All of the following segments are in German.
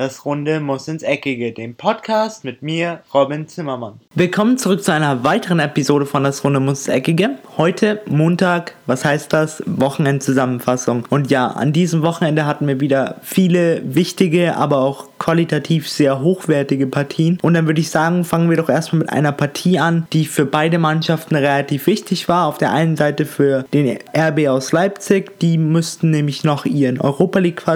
Das Runde muss ins Eckige, dem Podcast mit mir, Robin Zimmermann. Willkommen zurück zu einer weiteren Episode von Das Runde muss ins Eckige. Heute Montag, was heißt das? Wochenendzusammenfassung. Und ja, an diesem Wochenende hatten wir wieder viele wichtige, aber auch qualitativ sehr hochwertige Partien. Und dann würde ich sagen, fangen wir doch erstmal mit einer Partie an, die für beide Mannschaften relativ wichtig war. Auf der einen Seite für den RB aus Leipzig, die müssten nämlich noch ihren Europa League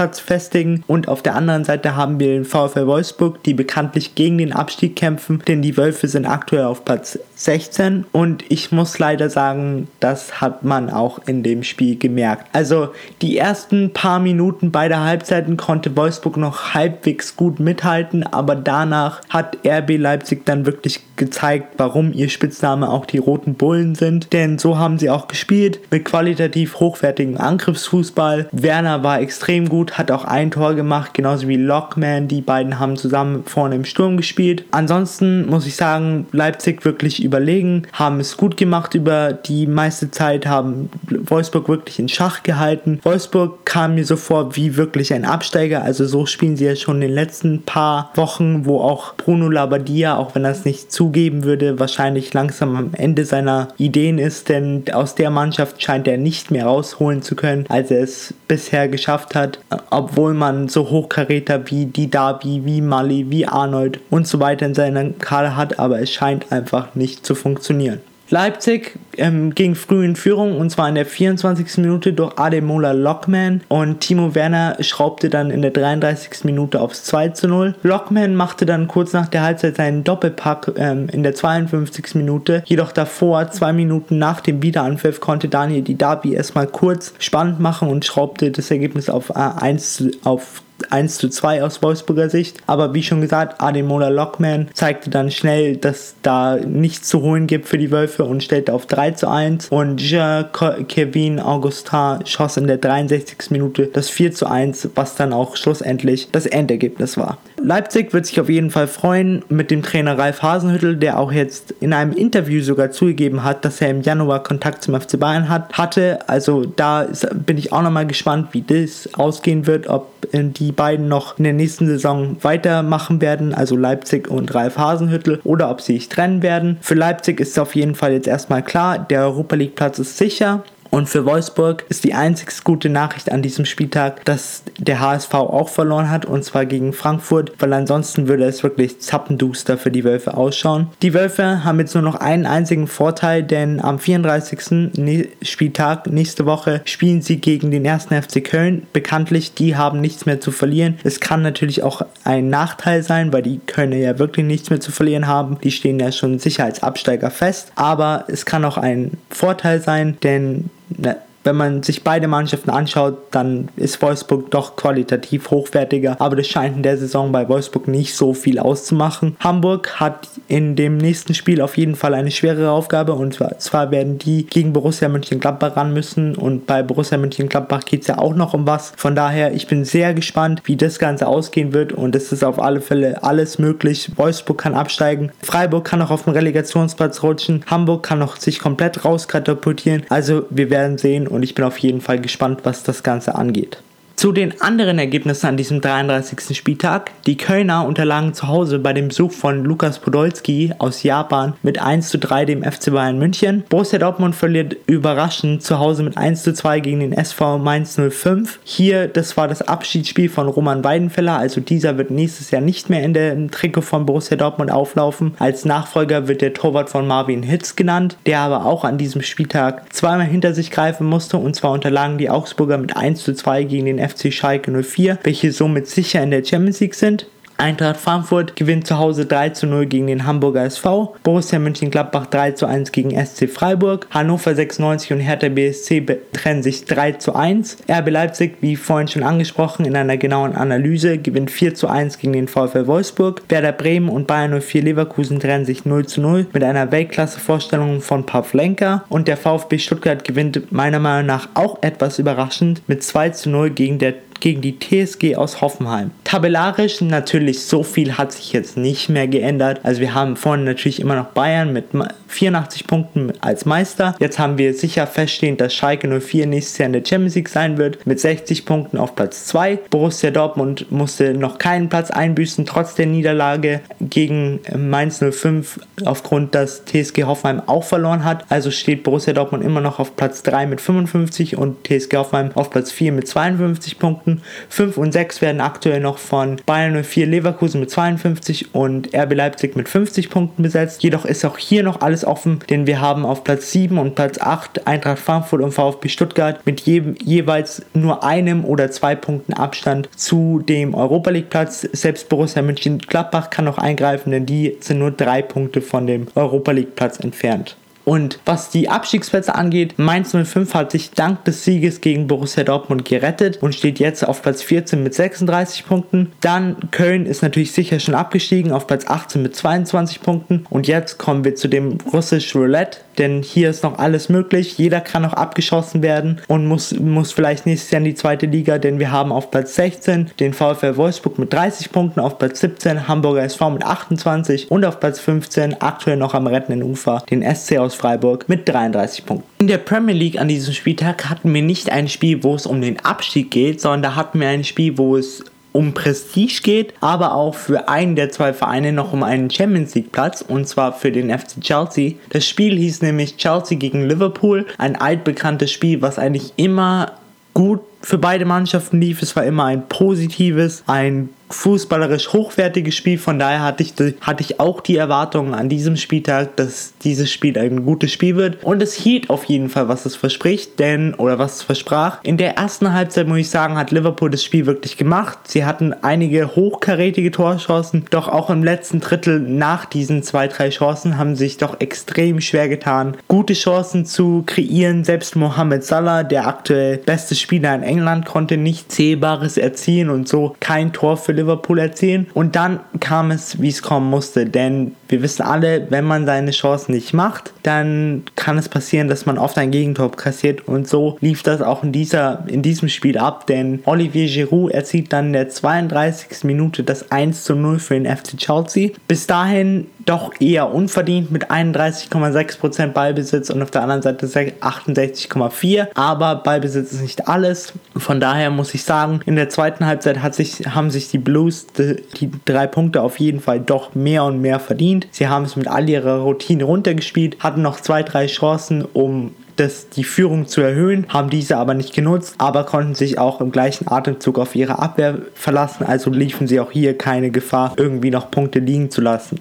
Platz festigen. Und auf der anderen Seite haben wir den VfL Wolfsburg, die bekanntlich gegen den Abstieg kämpfen, denn die Wölfe sind aktuell auf Platz 16. Und ich muss leider sagen, das hat man auch in dem Spiel gemerkt. Also die ersten paar Minuten beider Halbzeiten konnte Wolfsburg noch halbwegs gut mithalten, aber danach hat RB Leipzig dann wirklich gezeigt, warum ihr Spitzname auch die Roten Bullen sind. Denn so haben sie auch gespielt mit qualitativ hochwertigem Angriffsfußball. Werner war extrem gut, hat auch ein Tor gemacht, genauso wie Lockman. Die beiden haben zusammen vorne im Sturm gespielt. Ansonsten muss ich sagen, Leipzig wirklich überlegen, haben es gut gemacht über die meiste Zeit, haben Wolfsburg wirklich in Schach gehalten. Wolfsburg kam mir so vor wie wirklich ein Absteiger, also so spielen sie ja schon in den letzten paar Wochen, wo auch Bruno Labbadia, auch wenn er es nicht zugeben würde, wahrscheinlich langsam am Ende seiner Ideen ist, denn aus der Mannschaft scheint er nicht mehr rausholen zu können, als er es bisher geschafft hat, obwohl man so Hochkaräter wie die Darby, wie Mali, wie Arnold und so weiter in seiner Kader hat, aber es scheint einfach nicht zu funktionieren. Leipzig ähm, ging früh in Führung und zwar in der 24. Minute durch Ademola Lockman und Timo Werner schraubte dann in der 33. Minute aufs 2 zu 0. Lockman machte dann kurz nach der Halbzeit seinen Doppelpack ähm, in der 52. Minute, jedoch davor, zwei Minuten nach dem Wiederanpfiff, konnte Daniel Didabi erstmal kurz spannend machen und schraubte das Ergebnis auf, äh, 1, auf 1 zu 2 aus Wolfsburger Sicht. Aber wie schon gesagt, Ademola Lockman zeigte dann schnell, dass da nichts zu holen gibt für die Wölfe und stellte auf 3 zu 1. Und Jean Kevin Augustin schoss in der 63. Minute das 4 zu 1, was dann auch schlussendlich das Endergebnis war. Leipzig wird sich auf jeden Fall freuen mit dem Trainer Ralf Hasenhüttel, der auch jetzt in einem Interview sogar zugegeben hat, dass er im Januar Kontakt zum FC Bayern hat, hatte. Also da bin ich auch nochmal gespannt, wie das ausgehen wird, ob die beiden noch in der nächsten Saison weitermachen werden, also Leipzig und Ralf Hasenhüttel, oder ob sie sich trennen werden. Für Leipzig ist auf jeden Fall jetzt erstmal klar, der Europa League Platz ist sicher. Und für Wolfsburg ist die einzig gute Nachricht an diesem Spieltag, dass der HSV auch verloren hat und zwar gegen Frankfurt, weil ansonsten würde es wirklich zappenduster für die Wölfe ausschauen. Die Wölfe haben jetzt nur noch einen einzigen Vorteil, denn am 34. Ne-, Spieltag nächste Woche spielen sie gegen den 1. FC Köln. Bekanntlich, die haben nichts mehr zu verlieren. Es kann natürlich auch ein Nachteil sein, weil die Kölner ja wirklich nichts mehr zu verlieren haben. Die stehen ja schon sicher als Absteiger fest. Aber es kann auch ein Vorteil sein, denn that wenn man sich beide Mannschaften anschaut, dann ist Wolfsburg doch qualitativ hochwertiger, aber das scheint in der Saison bei Wolfsburg nicht so viel auszumachen. Hamburg hat in dem nächsten Spiel auf jeden Fall eine schwerere Aufgabe und zwar werden die gegen Borussia Mönchengladbach ran müssen und bei Borussia Mönchengladbach geht es ja auch noch um was. Von daher, ich bin sehr gespannt, wie das Ganze ausgehen wird und es ist auf alle Fälle alles möglich. Wolfsburg kann absteigen, Freiburg kann noch auf den Relegationsplatz rutschen, Hamburg kann noch sich komplett rauskatapultieren. Also wir werden sehen und ich bin auf jeden Fall gespannt, was das Ganze angeht. Zu den anderen Ergebnissen an diesem 33. Spieltag. Die Kölner unterlagen zu Hause bei dem Besuch von Lukas Podolski aus Japan mit 1 zu 3 dem FC Bayern München. Borussia Dortmund verliert überraschend zu Hause mit 1 zu 2 gegen den SV Mainz 05. Hier, das war das Abschiedsspiel von Roman Weidenfeller, also dieser wird nächstes Jahr nicht mehr in der Trikot von Borussia Dortmund auflaufen. Als Nachfolger wird der Torwart von Marvin Hitz genannt, der aber auch an diesem Spieltag zweimal hinter sich greifen musste und zwar unterlagen die Augsburger mit 1 zu 2 gegen den FC Schalke 04, welche somit sicher in der Champions League sind. Eintracht Frankfurt gewinnt zu Hause 3 zu 0 gegen den Hamburger SV, Borussia Mönchengladbach 3 zu 1 gegen SC Freiburg, Hannover 96 und Hertha BSC trennen sich 3 zu 1, RB Leipzig, wie vorhin schon angesprochen, in einer genauen Analyse gewinnt 4 zu 1 gegen den VfL Wolfsburg, Werder Bremen und Bayern 04 Leverkusen trennen sich 0 zu 0 mit einer Weltklasse-Vorstellung von Pavlenka. Und der VfB Stuttgart gewinnt meiner Meinung nach auch etwas überraschend mit 2 zu 0 gegen der gegen die TSG aus Hoffenheim. Tabellarisch natürlich so viel hat sich jetzt nicht mehr geändert. Also wir haben vorne natürlich immer noch Bayern mit 84 Punkten als Meister. Jetzt haben wir sicher feststehend, dass Schalke 04 nächstes Jahr in der Champions League sein wird mit 60 Punkten auf Platz 2. Borussia Dortmund musste noch keinen Platz einbüßen, trotz der Niederlage gegen Mainz 05 aufgrund, dass TSG Hoffenheim auch verloren hat. Also steht Borussia Dortmund immer noch auf Platz 3 mit 55 und TSG Hoffenheim auf Platz 4 mit 52 Punkten. 5 und 6 werden aktuell noch von Bayern 04 Leverkusen mit 52 und RB Leipzig mit 50 Punkten besetzt. Jedoch ist auch hier noch alles offen, denn wir haben auf Platz 7 und Platz 8 Eintracht Frankfurt und VfB Stuttgart mit je jeweils nur einem oder zwei Punkten Abstand zu dem Europa League Platz. Selbst Borussia Mönchengladbach kann noch eingreifen, denn die sind nur drei Punkte von dem Europa League Platz entfernt. Und was die Abstiegsplätze angeht, Mainz 05 hat sich dank des Sieges gegen Borussia Dortmund gerettet und steht jetzt auf Platz 14 mit 36 Punkten. Dann Köln ist natürlich sicher schon abgestiegen auf Platz 18 mit 22 Punkten. Und jetzt kommen wir zu dem russisch Roulette denn hier ist noch alles möglich. Jeder kann noch abgeschossen werden und muss, muss vielleicht nächstes Jahr in die zweite Liga, denn wir haben auf Platz 16 den VfL Wolfsburg mit 30 Punkten, auf Platz 17 Hamburger SV mit 28 und auf Platz 15 aktuell noch am rettenden Ufer den SC aus Freiburg mit 33 Punkten. In der Premier League an diesem Spieltag hatten wir nicht ein Spiel, wo es um den Abstieg geht, sondern da hatten wir ein Spiel, wo es um Prestige geht, aber auch für einen der zwei Vereine noch um einen Champions League Platz und zwar für den FC Chelsea. Das Spiel hieß nämlich Chelsea gegen Liverpool, ein altbekanntes Spiel, was eigentlich immer gut für beide Mannschaften lief. Es war immer ein positives, ein fußballerisch hochwertiges Spiel. Von daher hatte ich, hatte ich auch die Erwartungen an diesem Spieltag, dass dieses Spiel ein gutes Spiel wird. Und es hielt auf jeden Fall, was es verspricht, denn, oder was es versprach. In der ersten Halbzeit, muss ich sagen, hat Liverpool das Spiel wirklich gemacht. Sie hatten einige hochkarätige Torchancen, doch auch im letzten Drittel nach diesen zwei, drei Chancen haben sich doch extrem schwer getan, gute Chancen zu kreieren. Selbst Mohamed Salah, der aktuell beste Spieler in England, konnte nicht Zählbares erzielen und so kein Tor für Liverpool erzielen. Und dann kam es, wie es kommen musste. Denn wir wissen alle, wenn man seine Chancen nicht macht, dann kann es passieren, dass man oft ein Gegentor kassiert. Und so lief das auch in, dieser, in diesem Spiel ab. Denn Olivier Giroud erzielt dann in der 32. Minute das 1 zu 0 für den FC Chelsea. Bis dahin doch eher unverdient mit 31,6% Ballbesitz und auf der anderen Seite 68,4%. Aber Ballbesitz ist nicht alles. Von daher muss ich sagen, in der zweiten Halbzeit hat sich, haben sich die Blues die, die drei Punkte auf jeden Fall doch mehr und mehr verdient. Sie haben es mit all ihrer Routine runtergespielt, hatten noch zwei, drei Chancen, um das, die Führung zu erhöhen, haben diese aber nicht genutzt, aber konnten sich auch im gleichen Atemzug auf ihre Abwehr verlassen, also liefen sie auch hier keine Gefahr, irgendwie noch Punkte liegen zu lassen.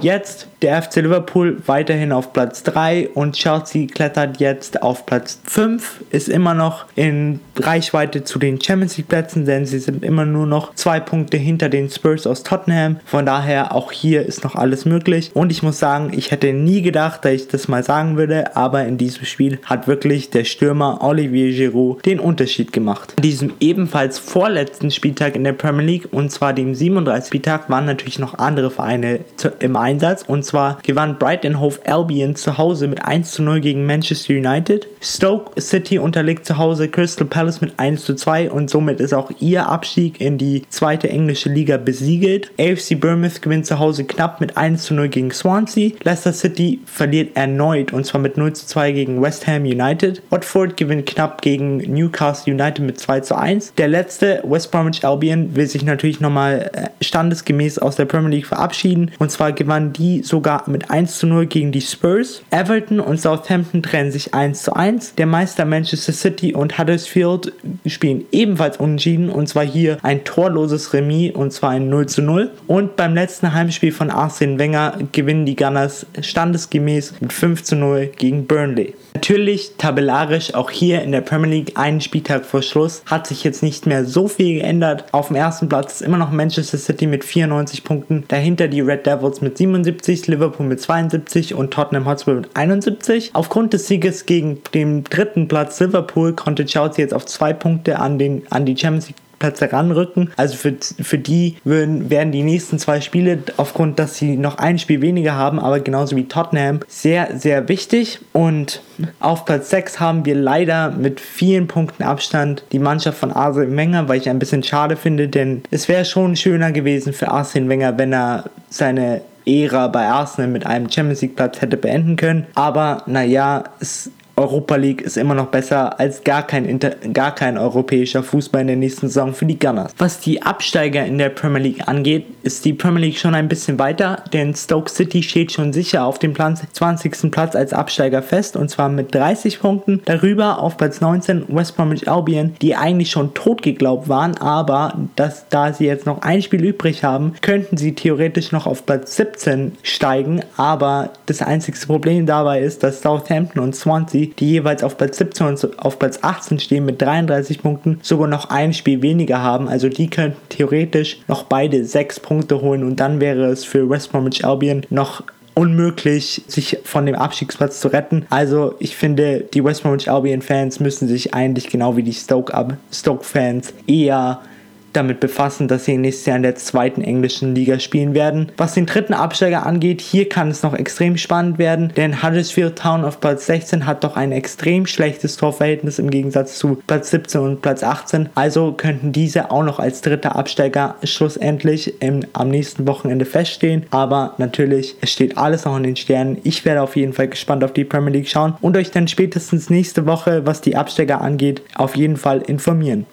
Jetzt der FC Liverpool weiterhin auf Platz 3 und Chelsea klettert jetzt auf Platz 5, ist immer noch in Reichweite zu den Champions League Plätzen, denn sie sind immer nur noch zwei Punkte hinter den Spurs aus Tottenham. Von daher auch hier ist noch alles möglich. Und ich muss sagen, ich hätte nie gedacht, dass ich das mal sagen würde, aber in diesem Spiel hat wirklich der Stürmer Olivier Giroud den Unterschied gemacht. An diesem ebenfalls vorletzten Spieltag in der Premier League und zwar dem 37. Spieltag waren natürlich noch andere Vereine im Einsatz und zwar gewann Brighton Hove Albion zu Hause mit 1 zu 0 gegen Manchester United. Stoke City unterliegt zu Hause Crystal Palace mit 1 zu 2 und somit ist auch ihr Abstieg in die zweite englische Liga besiegelt. AFC Bournemouth gewinnt zu Hause knapp mit 1 zu 0 gegen Swansea. Leicester City verliert erneut und zwar mit 0 zu 2 gegen West Ham United. Watford gewinnt knapp gegen Newcastle United mit 2 zu 1. Der letzte West Bromwich Albion will sich natürlich nochmal äh, standesgemäß aus der Premier League verabschieden und zwar gewann die so sogar mit 1 zu 0 gegen die Spurs. Everton und Southampton trennen sich 1 zu 1. Der Meister Manchester City und Huddersfield spielen ebenfalls unentschieden und zwar hier ein torloses Remis und zwar ein 0 zu 0. Und beim letzten Heimspiel von Arsene Wenger gewinnen die Gunners standesgemäß mit 5 zu 0 gegen Burnley. Natürlich tabellarisch auch hier in der Premier League einen Spieltag vor Schluss hat sich jetzt nicht mehr so viel geändert. Auf dem ersten Platz ist immer noch Manchester City mit 94 Punkten, dahinter die Red Devils mit 77, Liverpool mit 72 und Tottenham Hotspur mit 71. Aufgrund des Sieges gegen den dritten Platz Liverpool konnte Chelsea jetzt auf zwei Punkte an, den, an die Champions League Platz heranrücken. Also für, für die würden, werden die nächsten zwei Spiele, aufgrund, dass sie noch ein Spiel weniger haben, aber genauso wie Tottenham, sehr, sehr wichtig. Und auf Platz 6 haben wir leider mit vielen Punkten Abstand die Mannschaft von Arsene Wenger, weil ich ein bisschen schade finde, denn es wäre schon schöner gewesen für Arsene Wenger, wenn er seine Ära bei Arsenal mit einem Champions League Platz hätte beenden können. Aber naja, es Europa League ist immer noch besser als gar kein, Inter gar kein europäischer Fußball in der nächsten Saison für die Gunners. Was die Absteiger in der Premier League angeht, ist die Premier League schon ein bisschen weiter, denn Stoke City steht schon sicher auf dem Plan 20. Platz als Absteiger fest und zwar mit 30 Punkten. Darüber auf Platz 19 West Bromwich Albion, die eigentlich schon tot geglaubt waren, aber dass, da sie jetzt noch ein Spiel übrig haben, könnten sie theoretisch noch auf Platz 17 steigen, aber das einzige Problem dabei ist, dass Southampton und Swansea die jeweils auf Platz 17 und auf Platz 18 stehen mit 33 Punkten, sogar noch ein Spiel weniger haben. Also die könnten theoretisch noch beide 6 Punkte holen und dann wäre es für West Bromwich Albion noch unmöglich, sich von dem Abstiegsplatz zu retten. Also ich finde, die West Bromwich Albion Fans müssen sich eigentlich genau wie die Stoke, Stoke eher damit befassen, dass sie nächstes Jahr in der zweiten englischen Liga spielen werden. Was den dritten Absteiger angeht, hier kann es noch extrem spannend werden, denn Huddersfield Town auf Platz 16 hat doch ein extrem schlechtes Torverhältnis im Gegensatz zu Platz 17 und Platz 18. Also könnten diese auch noch als dritter Absteiger schlussendlich im, am nächsten Wochenende feststehen. Aber natürlich, es steht alles noch in den Sternen. Ich werde auf jeden Fall gespannt auf die Premier League schauen und euch dann spätestens nächste Woche, was die Absteiger angeht, auf jeden Fall informieren.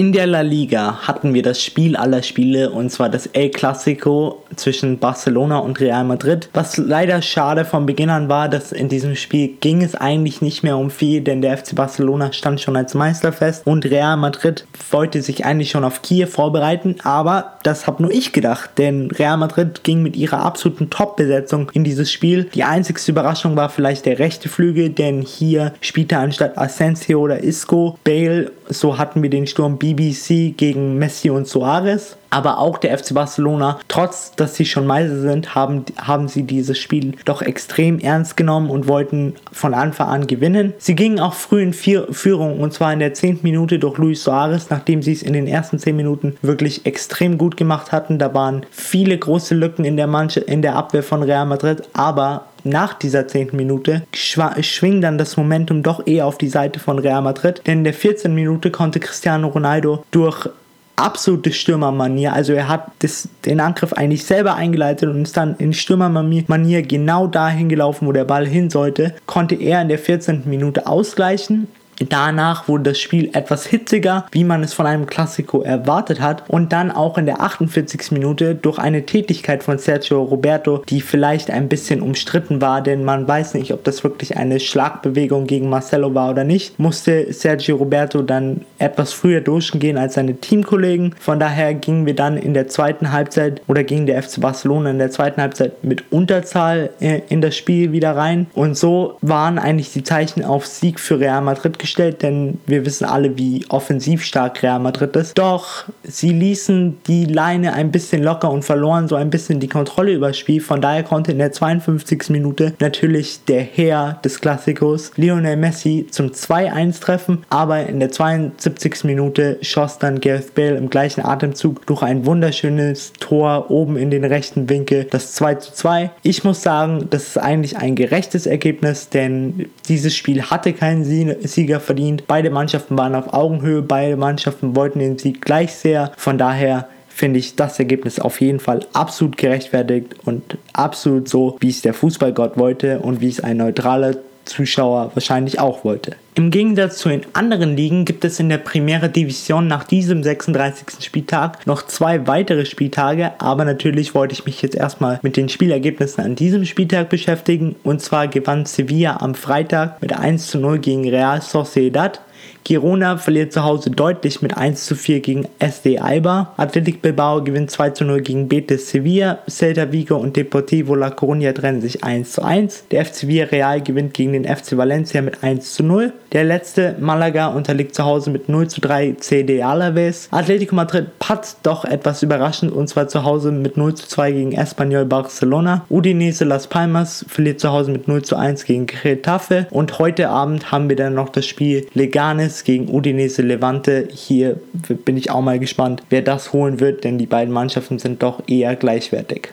In der La Liga hatten wir das Spiel aller Spiele und zwar das El Clasico zwischen Barcelona und Real Madrid. Was leider schade von Beginn an war, dass in diesem Spiel ging es eigentlich nicht mehr um viel, denn der FC Barcelona stand schon als Meister fest und Real Madrid wollte sich eigentlich schon auf Kiew vorbereiten, aber das habe nur ich gedacht, denn Real Madrid ging mit ihrer absoluten Top-Besetzung in dieses Spiel. Die einzigste Überraschung war vielleicht der rechte Flügel, denn hier spielte anstatt Asensio oder Isco Bale, so hatten wir den Sturm BBC gegen Messi und Suarez. Aber auch der FC Barcelona, trotz dass sie schon Meister sind, haben, haben sie dieses Spiel doch extrem ernst genommen und wollten von Anfang an gewinnen. Sie gingen auch früh in Führung und zwar in der 10. Minute durch Luis Suarez, nachdem sie es in den ersten 10 Minuten wirklich extrem gut gemacht hatten. Da waren viele große Lücken in der, Manche, in der Abwehr von Real Madrid, aber nach dieser 10. Minute schwing dann das Momentum doch eher auf die Seite von Real Madrid, denn in der 14. Minute konnte Cristiano Ronaldo durch absolute Stürmermanier. Also er hat das, den Angriff eigentlich selber eingeleitet und ist dann in Stürmermanier genau dahin gelaufen, wo der Ball hin sollte. Konnte er in der 14. Minute ausgleichen Danach wurde das Spiel etwas hitziger, wie man es von einem Klassiko erwartet hat. Und dann auch in der 48. Minute durch eine Tätigkeit von Sergio Roberto, die vielleicht ein bisschen umstritten war, denn man weiß nicht, ob das wirklich eine Schlagbewegung gegen Marcelo war oder nicht, musste Sergio Roberto dann etwas früher durchgehen als seine Teamkollegen. Von daher gingen wir dann in der zweiten Halbzeit oder ging der FC Barcelona in der zweiten Halbzeit mit Unterzahl äh, in das Spiel wieder rein. Und so waren eigentlich die Zeichen auf Sieg für Real Madrid gestellt gestellt, denn wir wissen alle, wie offensiv stark Real Madrid ist. Doch sie ließen die Leine ein bisschen locker und verloren so ein bisschen die Kontrolle über das Spiel. Von daher konnte in der 52. Minute natürlich der Herr des Klassikos Lionel Messi zum 2-1 treffen, aber in der 72. Minute schoss dann Gareth Bale im gleichen Atemzug durch ein wunderschönes Tor oben in den rechten Winkel das 2 2. Ich muss sagen, das ist eigentlich ein gerechtes Ergebnis, denn dieses Spiel hatte keinen Sieger verdient. Beide Mannschaften waren auf Augenhöhe, beide Mannschaften wollten den Sieg gleich sehr. Von daher finde ich das Ergebnis auf jeden Fall absolut gerechtfertigt und absolut so, wie es der Fußballgott wollte und wie es ein neutraler Zuschauer wahrscheinlich auch wollte. Im Gegensatz zu den anderen Ligen gibt es in der Primera Division nach diesem 36. Spieltag noch zwei weitere Spieltage, aber natürlich wollte ich mich jetzt erstmal mit den Spielergebnissen an diesem Spieltag beschäftigen und zwar gewann Sevilla am Freitag mit 1 zu 0 gegen Real Sociedad. Girona verliert zu Hause deutlich mit 1 zu 4 gegen SD Alba. Athletic Bilbao gewinnt 2 zu 0 gegen Betis Sevilla. Celta Vigo und Deportivo La Coruña trennen sich 1 zu 1. Der FC Villarreal gewinnt gegen den FC Valencia mit 1 zu 0. Der letzte Malaga unterliegt zu Hause mit 0 zu 3 CD Alaves. Atletico Madrid patzt doch etwas überraschend und zwar zu Hause mit 0 zu 2 gegen Espanyol Barcelona. Udinese Las Palmas verliert zu Hause mit 0 zu 1 gegen Getafe. Und heute Abend haben wir dann noch das Spiel Leganes Palmas gegen Udinese Levante. Hier bin ich auch mal gespannt, wer das holen wird, denn die beiden Mannschaften sind doch eher gleichwertig.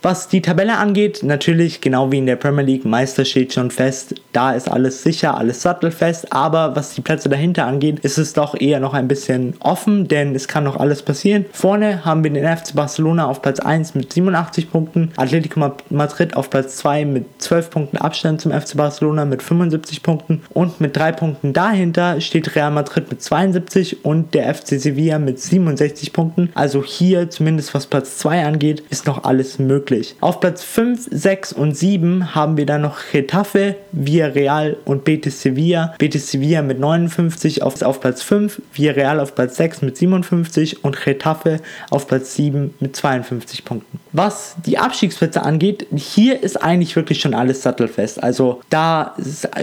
Was die Tabelle angeht, natürlich genau wie in der Premier League, Meister steht schon fest. Da ist alles sicher, alles sattelfest. Aber was die Plätze dahinter angeht, ist es doch eher noch ein bisschen offen, denn es kann noch alles passieren. Vorne haben wir den FC Barcelona auf Platz 1 mit 87 Punkten, Atletico Madrid auf Platz 2 mit 12 Punkten Abstand zum FC Barcelona mit 75 Punkten und mit 3 Punkten dahinter steht Real Madrid mit 72 und der FC Sevilla mit 67 Punkten. Also hier, zumindest was Platz 2 angeht, ist noch alles möglich möglich. Auf Platz 5, 6 und 7 haben wir dann noch Getafe, Villarreal und Betis Sevilla. Betis Sevilla mit 59 auf, auf Platz 5, Villarreal auf Platz 6 mit 57 und Getafe auf Platz 7 mit 52 Punkten. Was die Abstiegsplätze angeht, hier ist eigentlich wirklich schon alles sattelfest. Also da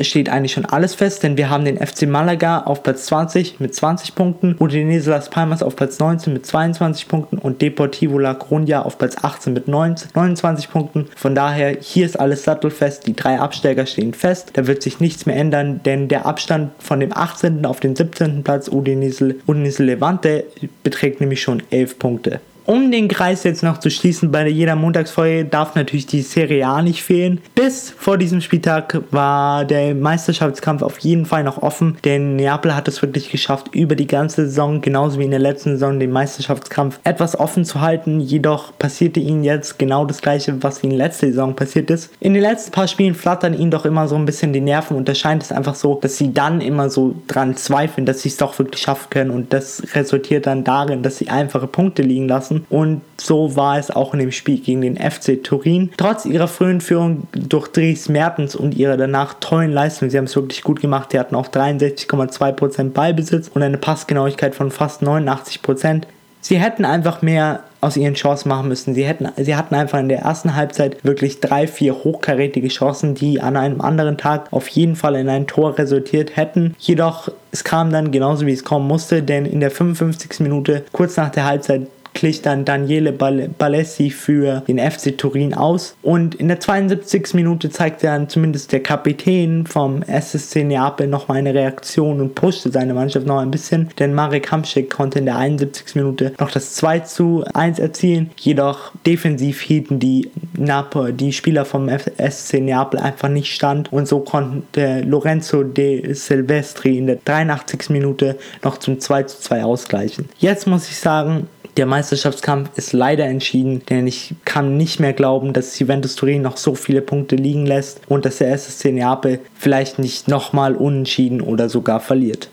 steht eigentlich schon alles fest, denn wir haben den FC Malaga auf Platz 20 mit 20 Punkten, Udinese Las Palmas auf Platz 19 mit 22 Punkten und Deportivo La Coruña auf Platz 18 mit 19, 29 Punkten. Von daher, hier ist alles sattelfest. Die drei Absteiger stehen fest. Da wird sich nichts mehr ändern, denn der Abstand von dem 18. auf den 17. Platz Udinese, Udinese Levante beträgt nämlich schon 11 Punkte. Um den Kreis jetzt noch zu schließen, bei jeder Montagsfolge darf natürlich die Serie A nicht fehlen. Bis vor diesem Spieltag war der Meisterschaftskampf auf jeden Fall noch offen, denn Neapel hat es wirklich geschafft, über die ganze Saison, genauso wie in der letzten Saison, den Meisterschaftskampf etwas offen zu halten. Jedoch passierte ihnen jetzt genau das gleiche, was ihnen letzte Saison passiert ist. In den letzten paar Spielen flattern ihnen doch immer so ein bisschen die Nerven und da scheint es einfach so, dass sie dann immer so dran zweifeln, dass sie es doch wirklich schaffen können und das resultiert dann darin, dass sie einfache Punkte liegen lassen lassen. Und so war es auch in dem Spiel gegen den FC Turin. Trotz ihrer frühen Führung durch Dries Mertens und ihrer danach tollen Leistung, sie haben es wirklich gut gemacht. Sie hatten auch 63,2% Ballbesitz und eine Passgenauigkeit von fast 89%. Sie hätten einfach mehr aus ihren Chancen machen müssen. Sie, hätten, sie hatten einfach in der ersten Halbzeit wirklich drei, vier hochkarätige Chancen, die an einem anderen Tag auf jeden Fall in ein Tor resultiert hätten. Jedoch, es kam dann genauso wie es kommen musste, denn in der 55. Minute, kurz nach der Halbzeit, glich dann Daniele Balessi für den FC Turin aus. Und in der 72. Minute zeigte dann zumindest der Kapitän vom SSC Neapel nochmal eine Reaktion und pushte seine Mannschaft noch ein bisschen, denn Marek Hamšík konnte in der 71. Minute noch das 2 zu 1 erzielen. Jedoch defensiv hielten die, Napoli, die Spieler vom SSC Neapel einfach nicht stand und so konnte Lorenzo de Silvestri in der 83. Minute noch zum 2 zu 2 ausgleichen. Jetzt muss ich sagen, der Meisterschaftskampf ist leider entschieden, denn ich kann nicht mehr glauben, dass Juventus Turin noch so viele Punkte liegen lässt und dass der SSC Neapel vielleicht nicht nochmal unentschieden oder sogar verliert.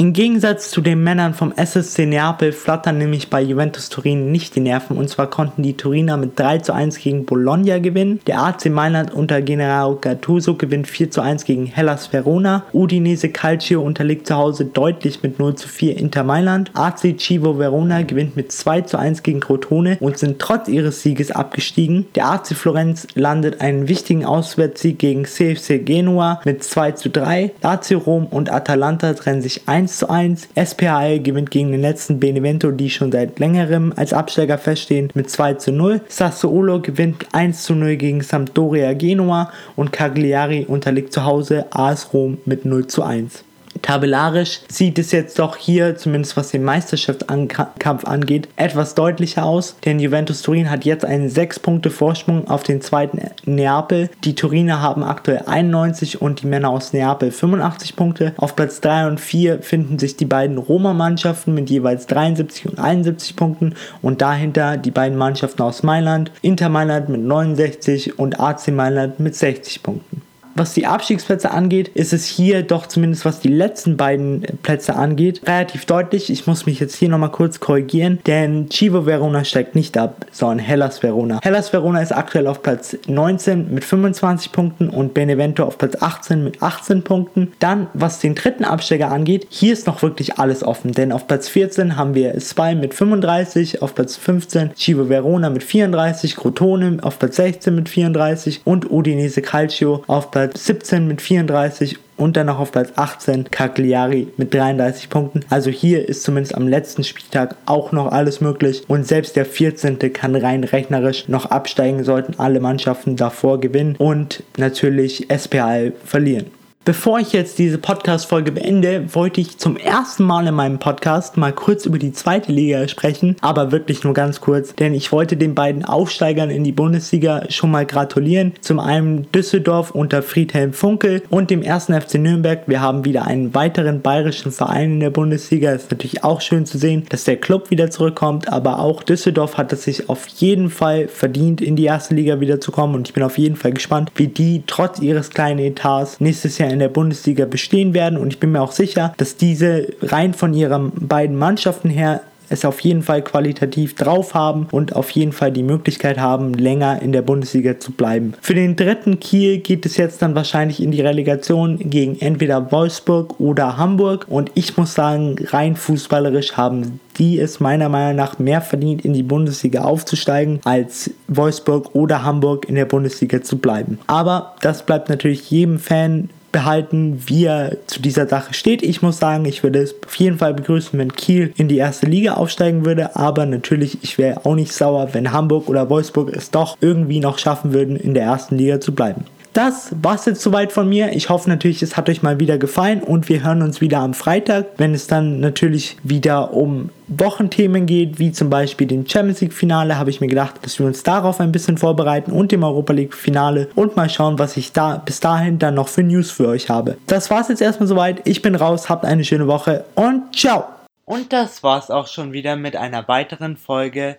Im Gegensatz zu den Männern vom SSC Neapel flattern nämlich bei Juventus Turin nicht die Nerven und zwar konnten die Turiner mit 3 zu 1 gegen Bologna gewinnen. Der AC Mailand unter General Gattuso gewinnt 4 zu 1 gegen Hellas Verona. Udinese Calcio unterliegt zu Hause deutlich mit 0 zu 4 Inter Mailand. AC Civo Verona gewinnt mit 2 zu 1 gegen Crotone und sind trotz ihres Sieges abgestiegen. Der AC Florenz landet einen wichtigen Auswärtssieg gegen CFC Genua mit 2 zu 3. AC Rom und Atalanta trennen sich 1 1 zu 1. SPAL gewinnt gegen den letzten Benevento, die schon seit längerem als Absteiger feststehen, mit 2 zu 0. Sassuolo gewinnt 1 zu 0 gegen Sampdoria Genua und Cagliari unterliegt zu Hause AS Rom mit 0 zu 1. Tabellarisch sieht es jetzt doch hier, zumindest was den Meisterschaftskampf angeht, etwas deutlicher aus, denn Juventus Turin hat jetzt einen 6 Punkte Vorsprung auf den zweiten Neapel. Die Turiner haben aktuell 91 und die Männer aus Neapel 85 Punkte. Auf Platz 3 und 4 finden sich die beiden Roma-Mannschaften mit jeweils 73 und 71 Punkten und dahinter die beiden Mannschaften aus Mailand, Inter Mailand mit 69 und AC Mailand mit 60 Punkten. Was die Abstiegsplätze angeht, ist es hier doch zumindest was die letzten beiden Plätze angeht, relativ deutlich. Ich muss mich jetzt hier nochmal kurz korrigieren, denn Chivo Verona steigt nicht ab, sondern Hellas Verona. Hellas Verona ist aktuell auf Platz 19 mit 25 Punkten und Benevento auf Platz 18 mit 18 Punkten. Dann, was den dritten Absteiger angeht, hier ist noch wirklich alles offen, denn auf Platz 14 haben wir Spy mit 35, auf Platz 15 Chivo Verona mit 34, Crotone auf Platz 16 mit 34 und Udinese Calcio auf Platz Platz 17 mit 34 und dann noch auf Platz 18 Cagliari mit 33 Punkten. Also hier ist zumindest am letzten Spieltag auch noch alles möglich und selbst der 14. kann rein rechnerisch noch absteigen, sollten alle Mannschaften davor gewinnen und natürlich SPL verlieren. Bevor ich jetzt diese Podcast-Folge beende, wollte ich zum ersten Mal in meinem Podcast mal kurz über die zweite Liga sprechen, aber wirklich nur ganz kurz, denn ich wollte den beiden Aufsteigern in die Bundesliga schon mal gratulieren. Zum einen Düsseldorf unter Friedhelm Funkel und dem ersten FC Nürnberg. Wir haben wieder einen weiteren bayerischen Verein in der Bundesliga. Ist natürlich auch schön zu sehen, dass der Club wieder zurückkommt, aber auch Düsseldorf hat es sich auf jeden Fall verdient, in die erste Liga wieder zu kommen und ich bin auf jeden Fall gespannt, wie die trotz ihres kleinen Etats nächstes Jahr in in der Bundesliga bestehen werden und ich bin mir auch sicher, dass diese rein von ihren beiden Mannschaften her es auf jeden Fall qualitativ drauf haben und auf jeden Fall die Möglichkeit haben, länger in der Bundesliga zu bleiben. Für den dritten Kiel geht es jetzt dann wahrscheinlich in die Relegation gegen entweder Wolfsburg oder Hamburg und ich muss sagen, rein fußballerisch haben die es meiner Meinung nach mehr verdient, in die Bundesliga aufzusteigen, als Wolfsburg oder Hamburg in der Bundesliga zu bleiben. Aber das bleibt natürlich jedem Fan behalten, wie er zu dieser Sache steht. Ich muss sagen, ich würde es auf jeden Fall begrüßen, wenn Kiel in die erste Liga aufsteigen würde, aber natürlich, ich wäre auch nicht sauer, wenn Hamburg oder Wolfsburg es doch irgendwie noch schaffen würden, in der ersten Liga zu bleiben das war's jetzt soweit von mir. Ich hoffe natürlich, es hat euch mal wieder gefallen und wir hören uns wieder am Freitag, wenn es dann natürlich wieder um Wochenthemen geht, wie zum Beispiel dem Champions League Finale, habe ich mir gedacht, dass wir uns darauf ein bisschen vorbereiten und dem Europa League Finale und mal schauen, was ich da bis dahin dann noch für News für euch habe. Das war's jetzt erstmal soweit. Ich bin raus, habt eine schöne Woche und ciao! Und das war's auch schon wieder mit einer weiteren Folge